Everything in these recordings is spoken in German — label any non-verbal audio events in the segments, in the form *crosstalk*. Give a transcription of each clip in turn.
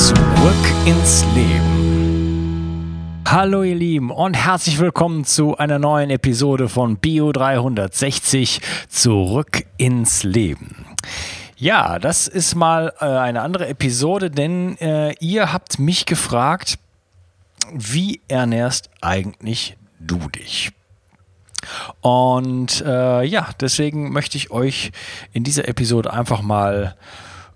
Zurück ins Leben. Hallo ihr Lieben und herzlich willkommen zu einer neuen Episode von Bio 360 Zurück ins Leben. Ja, das ist mal äh, eine andere Episode, denn äh, ihr habt mich gefragt, wie ernährst eigentlich du dich? Und äh, ja, deswegen möchte ich euch in dieser Episode einfach mal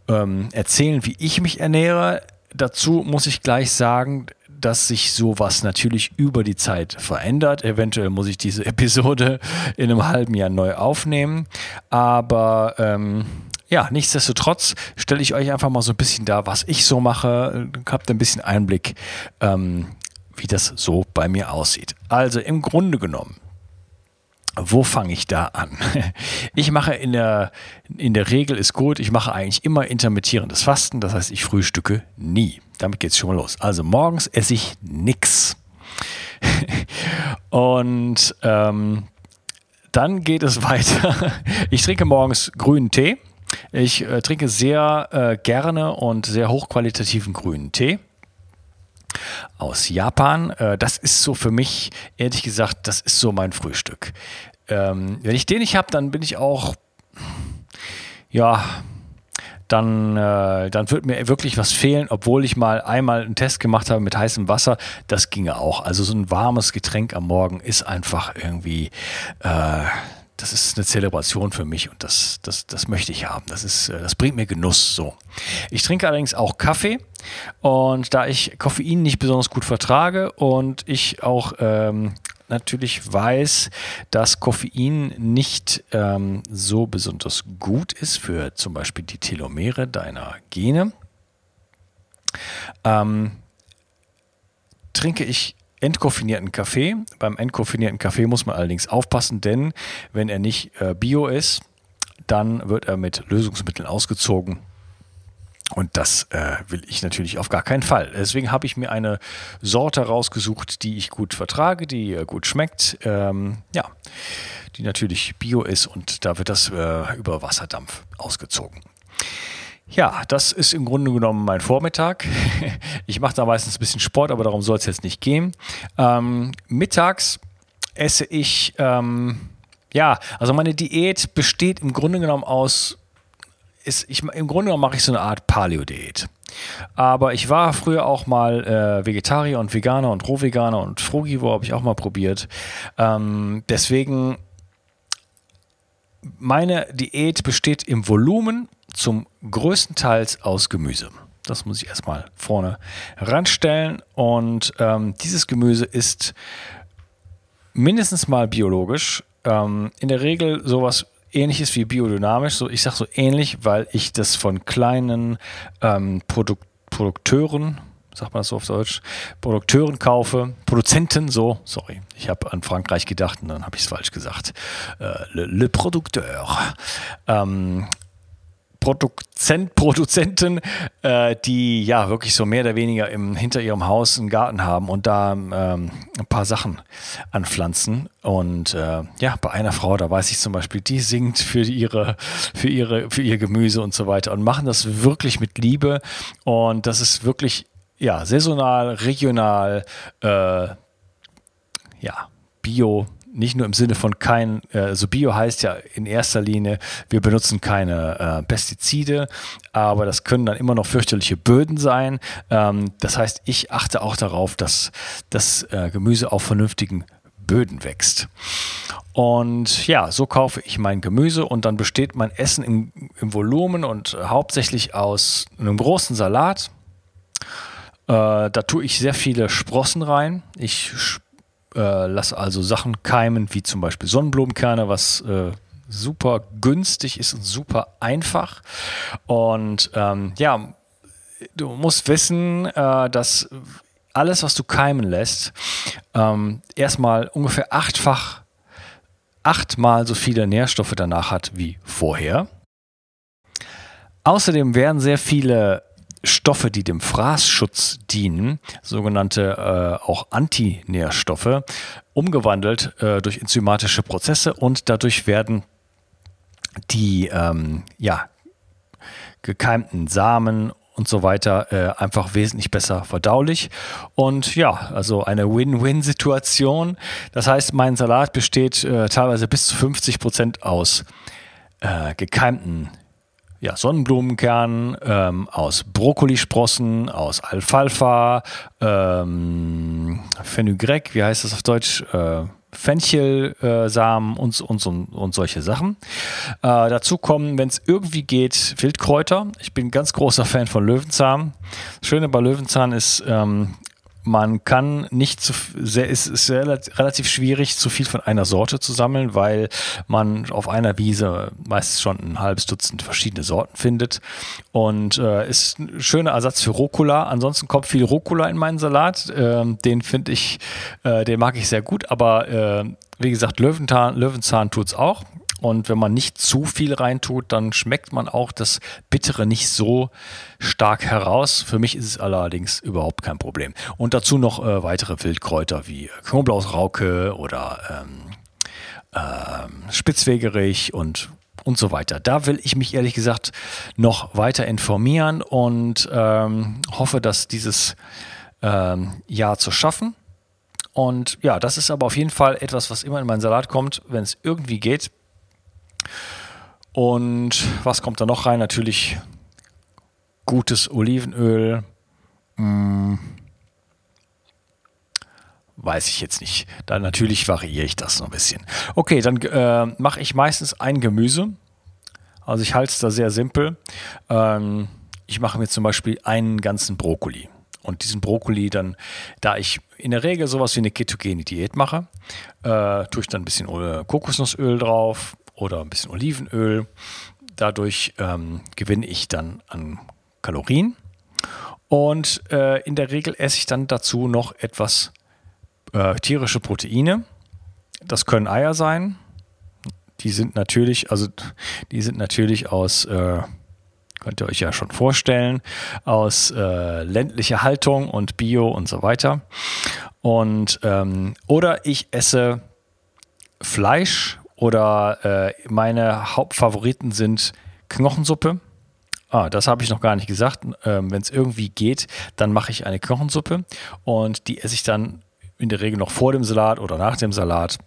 ähm, erzählen, wie ich mich ernähre. Dazu muss ich gleich sagen, dass sich sowas natürlich über die Zeit verändert. Eventuell muss ich diese *laughs* Episode in einem halben Jahr neu aufnehmen. Aber ähm, ja, nichtsdestotrotz stelle ich euch einfach mal so ein bisschen da, was ich so mache. Habt ein bisschen Einblick, ähm, wie das so bei mir aussieht. Also im Grunde genommen wo fange ich da an? *laughs* Ich mache in der, in der Regel ist gut, ich mache eigentlich immer intermittierendes Fasten, das heißt, ich frühstücke nie. Damit geht es schon mal los. Also morgens esse ich nichts. *laughs* Und ähm, dann geht es *laughs* weiter. Ich trinke morgens grünen Tee. Ich äh, trinke sehr äh, gerne und sehr hochqualitativen grünen Tee aus Japan. Äh, das ist so für mich, ehrlich gesagt, das ist so mein Frühstück. Ähm, wenn ich den nicht habe, dann bin ich auch, ja, dann, äh, dann wird mir wirklich was fehlen, obwohl ich mal einmal einen Test gemacht habe mit heißem Wasser. Das ginge auch. Also so ein warmes Getränk am Morgen ist einfach irgendwie, äh, das ist eine Zelebration für mich und das, das, das möchte ich haben. Das, ist, äh, das bringt mir Genuss so. Ich trinke allerdings auch Kaffee und da ich Koffein nicht besonders gut vertrage und ich auch ähm, natürlich weiß, dass Koffein nicht ähm, so besonders gut ist für zum Beispiel die Telomere deiner Gene, ähm, trinke ich entkoffinierten Kaffee. Beim entkoffinierten Kaffee muss man allerdings aufpassen, denn wenn er nicht äh, bio ist, dann wird er mit Lösungsmitteln ausgezogen. Und das äh, will ich natürlich auf gar keinen Fall. Deswegen habe ich mir eine Sorte rausgesucht, die ich gut vertrage, die äh, gut schmeckt. Ähm, ja, die natürlich bio ist und da wird das äh, über Wasserdampf ausgezogen. Ja, das ist im Grunde genommen mein Vormittag. *laughs* Ich mache da meistens ein bisschen Sport, aber darum soll es jetzt nicht gehen. Ähm, mittags esse ich, ähm, ja, also meine Diät besteht im Grunde genommen aus, ist, ich, im Grunde genommen mache ich so eine Art Paleo-Diät. Aber ich war früher auch mal äh, Vegetarier und Veganer und Rohveganer und Frugivore habe ich auch mal probiert. Ähm, deswegen, meine Diät besteht im Volumen zum größten Teil aus Gemüse. Das muss ich erstmal vorne ranstellen. Und ähm, dieses Gemüse ist mindestens mal biologisch. Ähm, in der Regel sowas ähnliches wie biodynamisch. So, ich sage so ähnlich, weil ich das von kleinen ähm, Produk Produkteuren, sagt man das so auf Deutsch, Produkteuren kaufe, Produzenten, so, sorry, ich habe an Frankreich gedacht und dann habe ich es falsch gesagt. Äh, le, le Producteur. Ähm, Produzent, Produzenten, äh, die ja wirklich so mehr oder weniger im, hinter ihrem Haus einen Garten haben und da ähm, ein paar Sachen anpflanzen. Und äh, ja, bei einer Frau, da weiß ich zum Beispiel, die singt für ihre, für ihre, für ihr Gemüse und so weiter und machen das wirklich mit Liebe. Und das ist wirklich ja saisonal, regional, äh, ja, bio nicht nur im Sinne von kein, also Bio heißt ja in erster Linie, wir benutzen keine äh, Pestizide, aber das können dann immer noch fürchterliche Böden sein. Ähm, das heißt, ich achte auch darauf, dass das äh, Gemüse auf vernünftigen Böden wächst. Und ja, so kaufe ich mein Gemüse und dann besteht mein Essen im, im Volumen und hauptsächlich aus einem großen Salat. Äh, da tue ich sehr viele Sprossen rein. Ich äh, lass also Sachen keimen, wie zum Beispiel Sonnenblumenkerne, was äh, super günstig ist und super einfach. Und ähm, ja, du musst wissen, äh, dass alles, was du keimen lässt, ähm, erstmal ungefähr achtfach, achtmal so viele Nährstoffe danach hat wie vorher. Außerdem werden sehr viele Stoffe, die dem Fraßschutz dienen, sogenannte äh, auch Antinährstoffe, umgewandelt äh, durch enzymatische Prozesse und dadurch werden die ähm, ja, gekeimten Samen und so weiter äh, einfach wesentlich besser verdaulich. Und ja, also eine Win-Win-Situation. Das heißt, mein Salat besteht äh, teilweise bis zu 50 Prozent aus äh, gekeimten ja, Sonnenblumenkernen, ähm, aus Brokkolisprossen, aus Alfalfa, ähm, Fenugreek, wie heißt das auf Deutsch? Äh, Fenchelsamen äh, und, und, und, solche Sachen. Äh, dazu kommen, wenn es irgendwie geht, Wildkräuter. Ich bin ganz großer Fan von Löwenzahn. Das Schöne bei Löwenzahn ist, ähm, man kann nicht zu sehr, ist, ist relativ schwierig, zu viel von einer Sorte zu sammeln, weil man auf einer Wiese meist schon ein halbes Dutzend verschiedene Sorten findet. Und äh, ist ein schöner Ersatz für Rucola. Ansonsten kommt viel Rucola in meinen Salat. Ähm, den finde ich, äh, den mag ich sehr gut, aber äh, wie gesagt, Löwenzahn, Löwenzahn tut es auch. Und wenn man nicht zu viel reintut, dann schmeckt man auch das Bittere nicht so stark heraus. Für mich ist es allerdings überhaupt kein Problem. Und dazu noch äh, weitere Wildkräuter wie Knoblauchsrauke oder ähm, ähm, Spitzwegerich und und so weiter. Da will ich mich ehrlich gesagt noch weiter informieren und ähm, hoffe, dass dieses ähm, Jahr zu schaffen. Und ja, das ist aber auf jeden Fall etwas, was immer in meinen Salat kommt, wenn es irgendwie geht. Und was kommt da noch rein? Natürlich gutes Olivenöl. Hm, weiß ich jetzt nicht. Dann natürlich variiere ich das noch ein bisschen. Okay, dann äh, mache ich meistens ein Gemüse. Also ich halte es da sehr simpel. Ähm, ich mache mir zum Beispiel einen ganzen Brokkoli. Und diesen Brokkoli dann, da ich in der Regel sowas wie eine ketogene Diät mache, äh, tue ich dann ein bisschen Kokosnussöl drauf, oder ein bisschen Olivenöl. Dadurch ähm, gewinne ich dann an Kalorien. Und äh, in der Regel esse ich dann dazu noch etwas äh, tierische Proteine. Das können Eier sein. Die sind natürlich, also die sind natürlich aus, äh, könnt ihr euch ja schon vorstellen, aus äh, ländlicher Haltung und Bio und so weiter. Und ähm, oder ich esse Fleisch oder äh, meine Hauptfavoriten sind Knochensuppe. Ah, das habe ich noch gar nicht gesagt. Ähm, Wenn es irgendwie geht, dann mache ich eine Knochensuppe und die esse ich dann in der Regel noch vor dem Salat oder nach dem Salat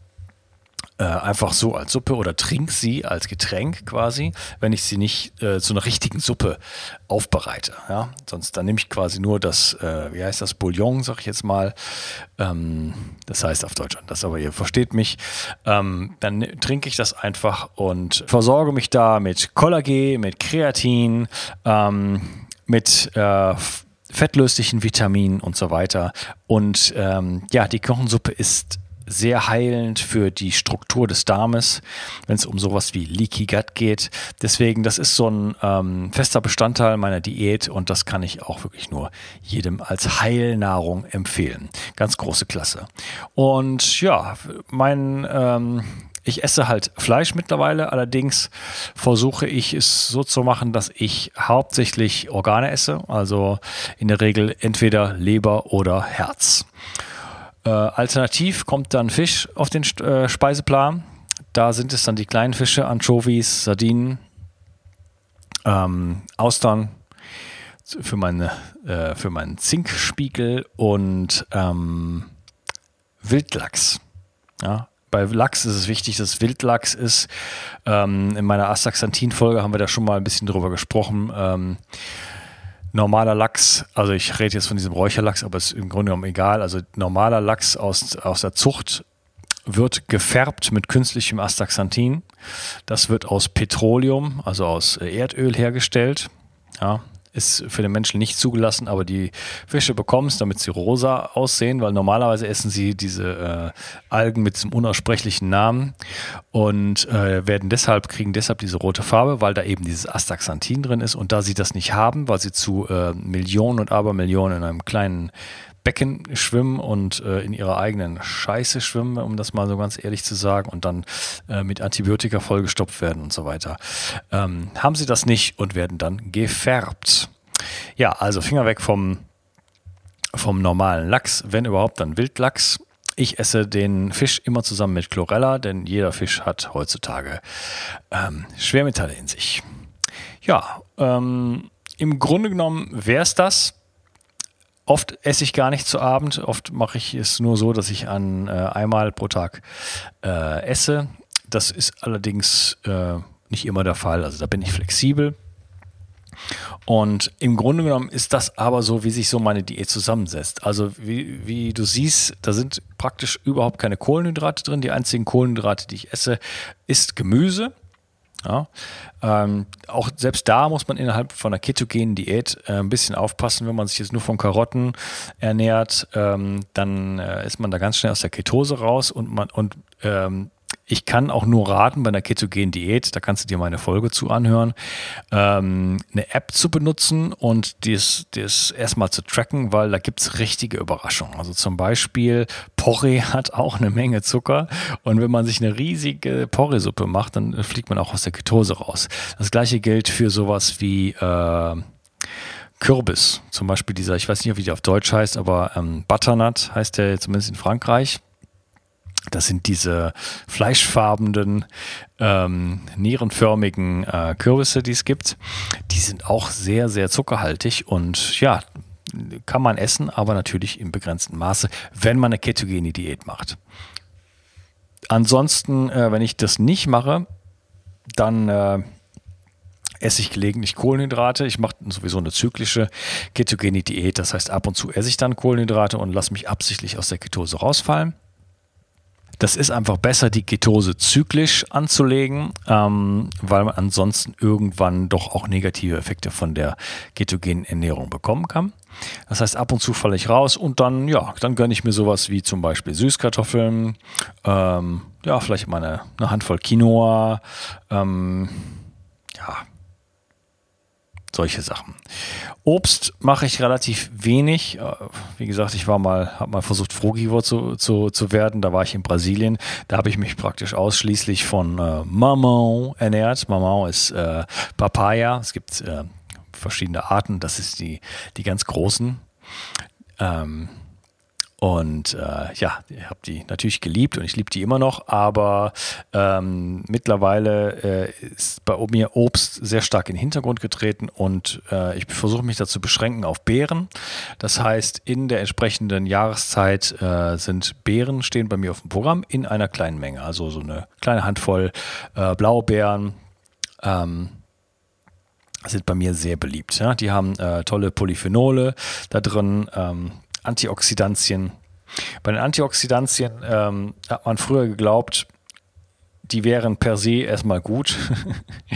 äh, einfach so als Suppe oder trink sie als Getränk quasi, wenn ich sie nicht äh, zu einer richtigen Suppe aufbereite. Ja? Sonst dann nehme ich quasi nur das, äh, wie heißt das, Bouillon, sag ich jetzt mal. Ähm, das heißt auf Deutsch das, aber ihr versteht mich. Ähm, dann trinke ich das einfach und versorge mich da mit Kollagen, mit Kreatin, ähm, mit äh, fettlöslichen Vitaminen und so weiter. Und ähm, ja, die Knochensuppe ist sehr heilend für die Struktur des Darmes, wenn es um sowas wie Leaky Gut geht. Deswegen, das ist so ein ähm, fester Bestandteil meiner Diät und das kann ich auch wirklich nur jedem als Heilnahrung empfehlen. Ganz große Klasse. Und ja, mein ähm, ich esse halt Fleisch mittlerweile, allerdings versuche ich es so zu machen, dass ich hauptsächlich Organe esse, also in der Regel entweder Leber oder Herz. Äh, alternativ kommt dann Fisch auf den äh, Speiseplan. Da sind es dann die kleinen Fische, Anchovies, Sardinen, ähm, Austern für, meine, äh, für meinen Zinkspiegel und ähm, Wildlachs. Ja, bei Lachs ist es wichtig, dass Wildlachs ist. Ähm, in meiner Astaxanthin-Folge haben wir da schon mal ein bisschen drüber gesprochen. Ähm, normaler Lachs, also ich rede jetzt von diesem Räucherlachs, aber es ist im Grunde genommen egal. Also normaler Lachs aus, aus der Zucht wird gefärbt mit künstlichem Astaxanthin. Das wird aus Petroleum, also aus Erdöl hergestellt. Ja, ist für den Menschen nicht zugelassen, aber die Fische bekommen es, damit sie rosa aussehen, weil normalerweise essen sie diese äh, Algen mit diesem unaussprechlichen Namen und äh, werden deshalb, kriegen deshalb diese rote Farbe, weil da eben dieses Astaxanthin drin ist und da sie das nicht haben, weil sie zu äh, Millionen und Abermillionen in einem kleinen Becken schwimmen und äh, in ihrer eigenen Scheiße schwimmen, um das mal so ganz ehrlich zu sagen, und dann äh, mit Antibiotika vollgestopft werden und so weiter. Ähm, haben sie das nicht und werden dann gefärbt. Ja, also Finger weg vom, vom normalen Lachs, wenn überhaupt dann Wildlachs. Ich esse den Fisch immer zusammen mit Chlorella, denn jeder Fisch hat heutzutage ähm, Schwermetalle in sich. Ja, ähm, im Grunde genommen wäre es das. Oft esse ich gar nicht zu Abend. Oft mache ich es nur so, dass ich an äh, einmal pro Tag äh, esse. Das ist allerdings äh, nicht immer der Fall. Also da bin ich flexibel. Und im Grunde genommen ist das aber so, wie sich so meine Diät zusammensetzt. Also wie, wie du siehst, da sind praktisch überhaupt keine Kohlenhydrate drin. Die einzigen Kohlenhydrate, die ich esse, ist Gemüse. Ja, ähm, auch selbst da muss man innerhalb von einer ketogenen Diät äh, ein bisschen aufpassen. Wenn man sich jetzt nur von Karotten ernährt, ähm, dann äh, ist man da ganz schnell aus der Ketose raus und man und ähm, ich kann auch nur raten, bei einer ketogenen Diät, da kannst du dir meine Folge zu anhören, ähm, eine App zu benutzen und das, das erstmal zu tracken, weil da gibt es richtige Überraschungen. Also zum Beispiel Porree *laughs* hat auch eine Menge Zucker und wenn man sich eine riesige Porree-Suppe macht, dann fliegt man auch aus der Ketose raus. Das gleiche gilt für sowas wie äh, Kürbis. Zum Beispiel dieser, ich weiß nicht, wie der auf Deutsch heißt, aber ähm, Butternut heißt der zumindest in Frankreich. Das sind diese fleischfarbenen, ähm, nierenförmigen äh, Kürbisse, die es gibt. Die sind auch sehr, sehr zuckerhaltig und ja, kann man essen, aber natürlich im begrenzten Maße, wenn man eine ketogene Diät macht. Ansonsten, äh, wenn ich das nicht mache, dann äh, esse ich gelegentlich Kohlenhydrate. Ich mache sowieso eine zyklische ketogene Diät. Das heißt, ab und zu esse ich dann Kohlenhydrate und lasse mich absichtlich aus der Ketose rausfallen. Das ist einfach besser, die Ketose zyklisch anzulegen, ähm, weil man ansonsten irgendwann doch auch negative Effekte von der ketogenen Ernährung bekommen kann. Das heißt, ab und zu falle ich raus und dann, ja, dann gönne ich mir sowas wie zum Beispiel Süßkartoffeln, ähm, ja, vielleicht mal eine, eine Handvoll Quinoa, ähm, ja, solche Sachen. Obst mache ich relativ wenig. Äh, wie gesagt, ich war mal, habe mal versucht, Frugivor zu, zu, zu werden. Da war ich in Brasilien. Da habe ich mich praktisch ausschließlich von äh, Mamão ernährt. Mamão ist äh, Papaya. Es gibt äh, verschiedene Arten. Das ist die, die ganz großen. Ähm, und äh, ja, ich habe die natürlich geliebt und ich liebe die immer noch, aber ähm, mittlerweile äh, ist bei mir Obst sehr stark in den Hintergrund getreten und äh, ich versuche mich dazu beschränken auf Beeren. Das heißt, in der entsprechenden Jahreszeit äh, sind Beeren stehen bei mir auf dem Programm in einer kleinen Menge. Also so eine kleine Handvoll äh, Blaubeeren. Ähm, sind bei mir sehr beliebt. Ja? Die haben äh, tolle Polyphenole da drin. Ähm, Antioxidantien. Bei den Antioxidantien ähm, hat man früher geglaubt, die wären per se erstmal gut,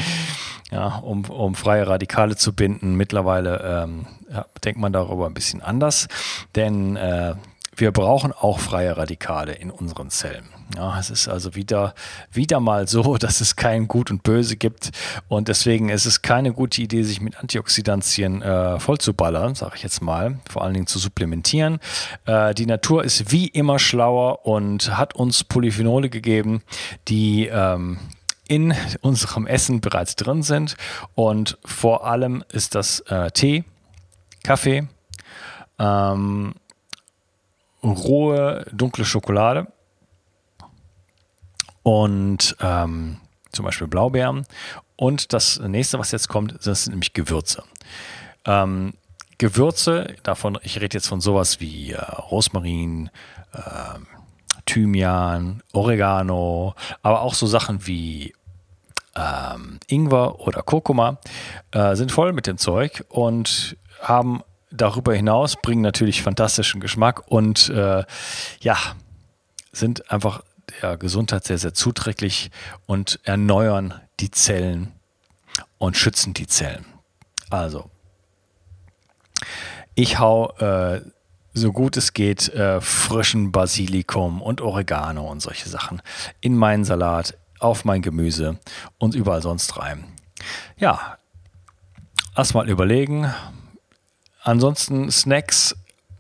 *laughs* ja, um, um freie Radikale zu binden. Mittlerweile ähm, ja, denkt man darüber ein bisschen anders, denn äh, wir brauchen auch freie Radikale in unseren Zellen. Ja, es ist also wieder, wieder mal so, *laughs* dass es kein Gut und Böse gibt. Und deswegen ist es keine gute Idee, sich mit Antioxidantien äh, vollzuballern, sage ich jetzt mal, vor allen Dingen zu supplementieren. Äh, die Natur ist wie immer schlauer und hat uns Polyphenole gegeben, die ähm, in unserem Essen bereits drin sind. Und vor allem ist das äh, Tee, Kaffee, ähm, rohe dunkle Schokolade und ähm, zum Beispiel Blaubeeren. Und das nächste, was jetzt kommt, das sind nämlich Gewürze. Ähm, Gewürze, davon, ich rede jetzt von sowas wie äh, Rosmarin, äh, Thymian, Oregano, aber auch so Sachen wie ähm, Ingwer oder Kurkuma äh, sind voll mit dem Zeug und haben darüber hinaus, bringen natürlich fantastischen Geschmack und äh, ja, sind einfach der Gesundheit sehr, sehr zuträglich und erneuern die Zellen und schützen die Zellen. Also Ich hau äh, so gut es geht äh, frischen Basilikum und Oregano und solche Sachen in meinen Salat, auf mein Gemüse und überall sonst rein. Ja, erstmal überlegen. Ansonsten Snacks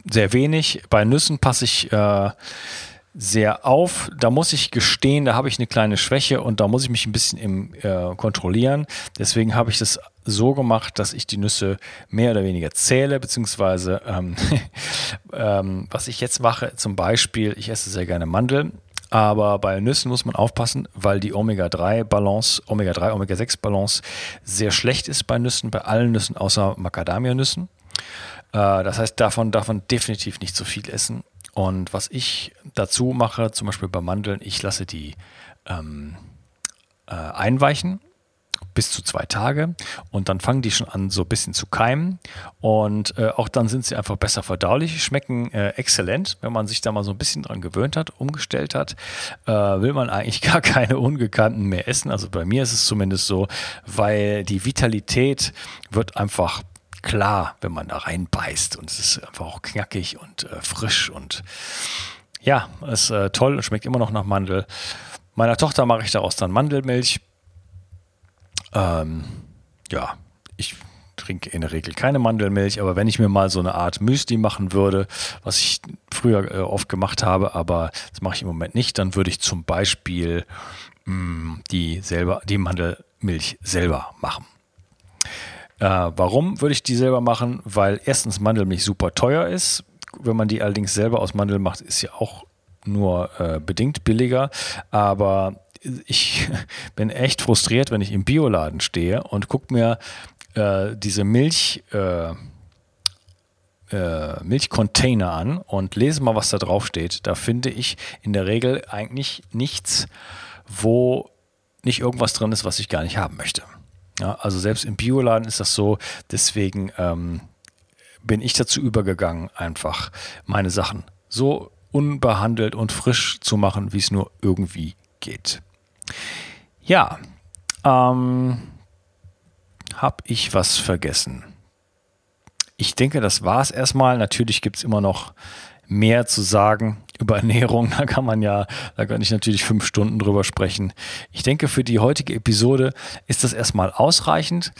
sehr wenig. Bei Nüssen passe ich äh, sehr auf. Da muss ich gestehen, da habe ich eine kleine Schwäche und da muss ich mich ein bisschen im, äh, kontrollieren. Deswegen habe ich das so gemacht, dass ich die Nüsse mehr oder weniger zähle, beziehungsweise ähm, *laughs* ähm, was ich jetzt mache, zum Beispiel, ich esse sehr gerne Mandeln. Aber bei Nüssen muss man aufpassen, weil die Omega-3-Balance, Omega-3, Omega-6-Balance sehr schlecht ist bei Nüssen, bei allen Nüssen außer Macadamia-Nüssen. Äh, das heißt, davon darf man definitiv nicht so viel essen. Und was ich dazu mache, zum Beispiel bei Mandeln, ich lasse die ähm, äh, einweichen bis zu zwei Tage und dann fangen die schon an so ein bisschen zu keimen. Und äh, auch dann sind sie einfach besser verdaulich, schmecken äh, exzellent, wenn man sich da mal so ein bisschen dran gewöhnt hat, umgestellt hat, äh, will man eigentlich *laughs* gar keine Ungekannten mehr essen, also bei mir ist es zumindest so, weil die Vitalität wird einfach klar, wenn man da reinbeißt. Und es ist einfach auch knackig und äh, frisch und ja, ist äh, toll und schmeckt immer noch nach Mandel. Meiner Tochter mache ich daraus dann Mandelmilch. Ähm, ja, ich trinke in der Regel keine Mandelmilch, aber wenn ich mir mal so eine Art Müsli machen würde, was ich früher äh, oft gemacht habe, aber das mache ich im Moment nicht, dann würde ich zum Beispiel mh, mm, die, selber, die Mandelmilch selber machen. Äh, warum würde ich die selber machen? Weil erstens Mandelmilch super teuer ist. Wenn man die allerdings selber aus Mandel macht, ist sie auch nur äh, bedingt billiger. Aber ich *laughs* bin echt frustriert, wenn ich im Bioladen stehe und gucke mir äh, diese Milch. Äh, äh, Milchcontainer an und lese mal, was da drauf steht. Da finde ich in der Regel eigentlich nichts, wo nicht irgendwas drin ist, was ich gar nicht haben möchte. Ja, also selbst im Bioladen ist das so. Deswegen ähm, bin ich dazu übergegangen, einfach meine Sachen so unbehandelt und frisch zu machen, wie es nur irgendwie geht. Ja, ähm, habe ich was vergessen? Ich denke, das war es erstmal. Natürlich gibt es immer noch mehr zu sagen über Ernährung. Da kann man ja, da kann ich natürlich fünf Stunden drüber sprechen. Ich denke, für die heutige Episode ist das erstmal ausreichend,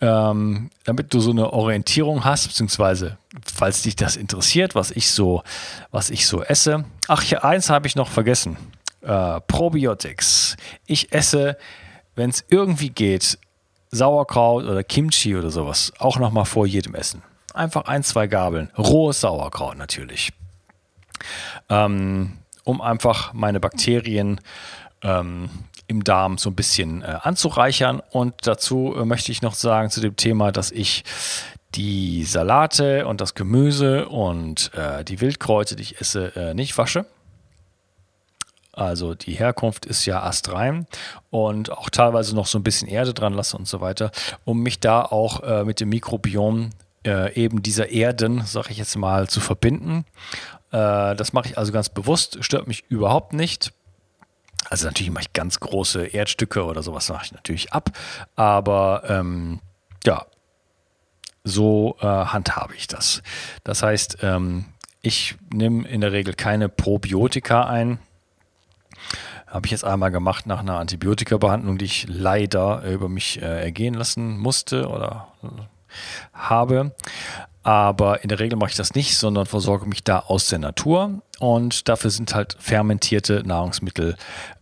ähm, damit du so eine Orientierung hast, beziehungsweise falls dich das interessiert, was ich so, was ich so esse. Ach, hier eins habe ich noch vergessen. Äh, Probiotics. Ich esse, wenn es irgendwie geht, Sauerkraut oder Kimchi oder sowas. Auch nochmal vor jedem Essen. Einfach ein, zwei Gabeln. Rohes Sauerkraut natürlich ähm, um einfach meine Bakterien ähm, im Darm so ein bisschen äh, anzureichern. Und dazu äh, möchte ich noch sagen zu dem Thema, dass ich die Salate und das Gemüse und äh, die Wildkräuter, die ich esse, äh, nicht wasche. Also die Herkunft ist ja astrein und auch teilweise noch so ein bisschen Erde dran lasse und so weiter, um mich da auch äh, mit dem Mikrobiom äh, eben dieser Erden, sage ich jetzt mal, zu verbinden äh, das mache ich also ganz bewusst, stört mich überhaupt nicht. Also natürlich mache ich ganz große Erdstücke oder sowas mache ich natürlich ab, aber ähm, ja, so äh, handhabe ich das. Das heißt, ähm, ich nehme in der Regel keine Probiotika ein. Habe ich jetzt einmal gemacht nach einer Antibiotika-Behandlung, die ich leider über mich äh, ergehen lassen musste oder äh, habe. Aber in der Regel mache ich das nicht, sondern versorge mich da aus der Natur. Und dafür sind halt fermentierte Nahrungsmittel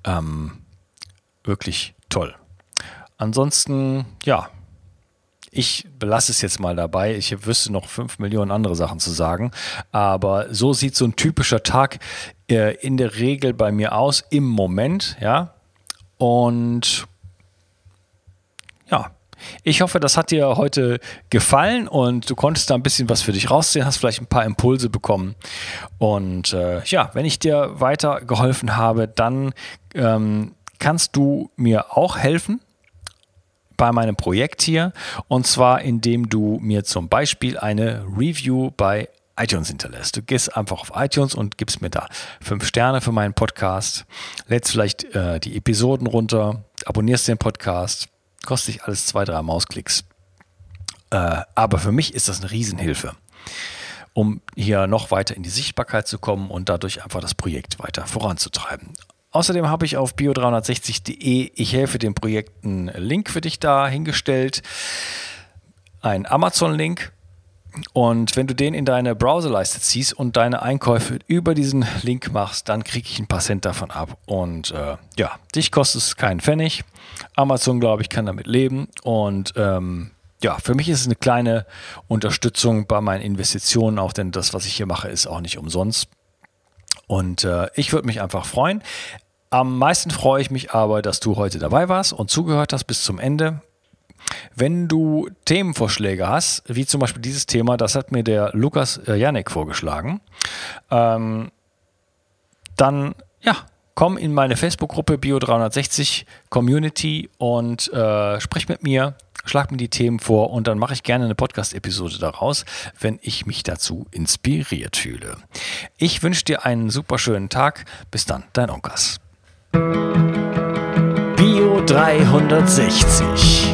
ähm, wirklich toll. Ansonsten, ja, ich belasse es jetzt mal dabei. Ich wüsste noch fünf Millionen andere Sachen zu sagen. Aber so sieht so ein typischer Tag äh, in der Regel bei mir aus im Moment, ja. Und ich hoffe, das hat dir heute gefallen und du konntest da ein bisschen was für dich rausziehen, hast vielleicht ein paar Impulse bekommen. Und äh, ja, wenn ich dir weitergeholfen habe, dann ähm, kannst du mir auch helfen bei meinem Projekt hier. Und zwar, indem du mir zum Beispiel eine Review bei iTunes hinterlässt. Du gehst einfach auf iTunes und gibst mir da fünf Sterne für meinen Podcast, lädst vielleicht äh, die Episoden runter, abonnierst den Podcast Kostet dich alles zwei, drei Mausklicks. Äh, aber für mich ist das eine Riesenhilfe, um hier noch weiter in die Sichtbarkeit zu kommen und dadurch einfach das Projekt weiter voranzutreiben. Außerdem habe ich auf bio360.de, ich helfe dem Projekt, einen Link für dich da hingestellt. Ein Amazon-Link, und wenn du den in deine Browserleiste ziehst und deine Einkäufe über diesen Link machst, dann kriege ich ein paar Cent davon ab. Und äh, ja, dich kostet es keinen Pfennig. Amazon, glaube ich, kann damit leben. Und ähm, ja, für mich ist es eine kleine Unterstützung bei meinen Investitionen, auch denn das, was ich hier mache, ist auch nicht umsonst. Und äh, ich würde mich einfach freuen. Am meisten freue ich mich aber, dass du heute dabei warst und zugehört hast bis zum Ende. Wenn du Themenvorschläge hast, wie zum Beispiel dieses Thema, das hat mir der Lukas äh, Janek vorgeschlagen, ähm, dann ja, komm in meine Facebook-Gruppe Bio360 Community und äh, sprich mit mir, schlag mir die Themen vor und dann mache ich gerne eine Podcast-Episode daraus, wenn ich mich dazu inspiriert fühle. Ich wünsche dir einen super schönen Tag. Bis dann, dein Onkas. Bio 360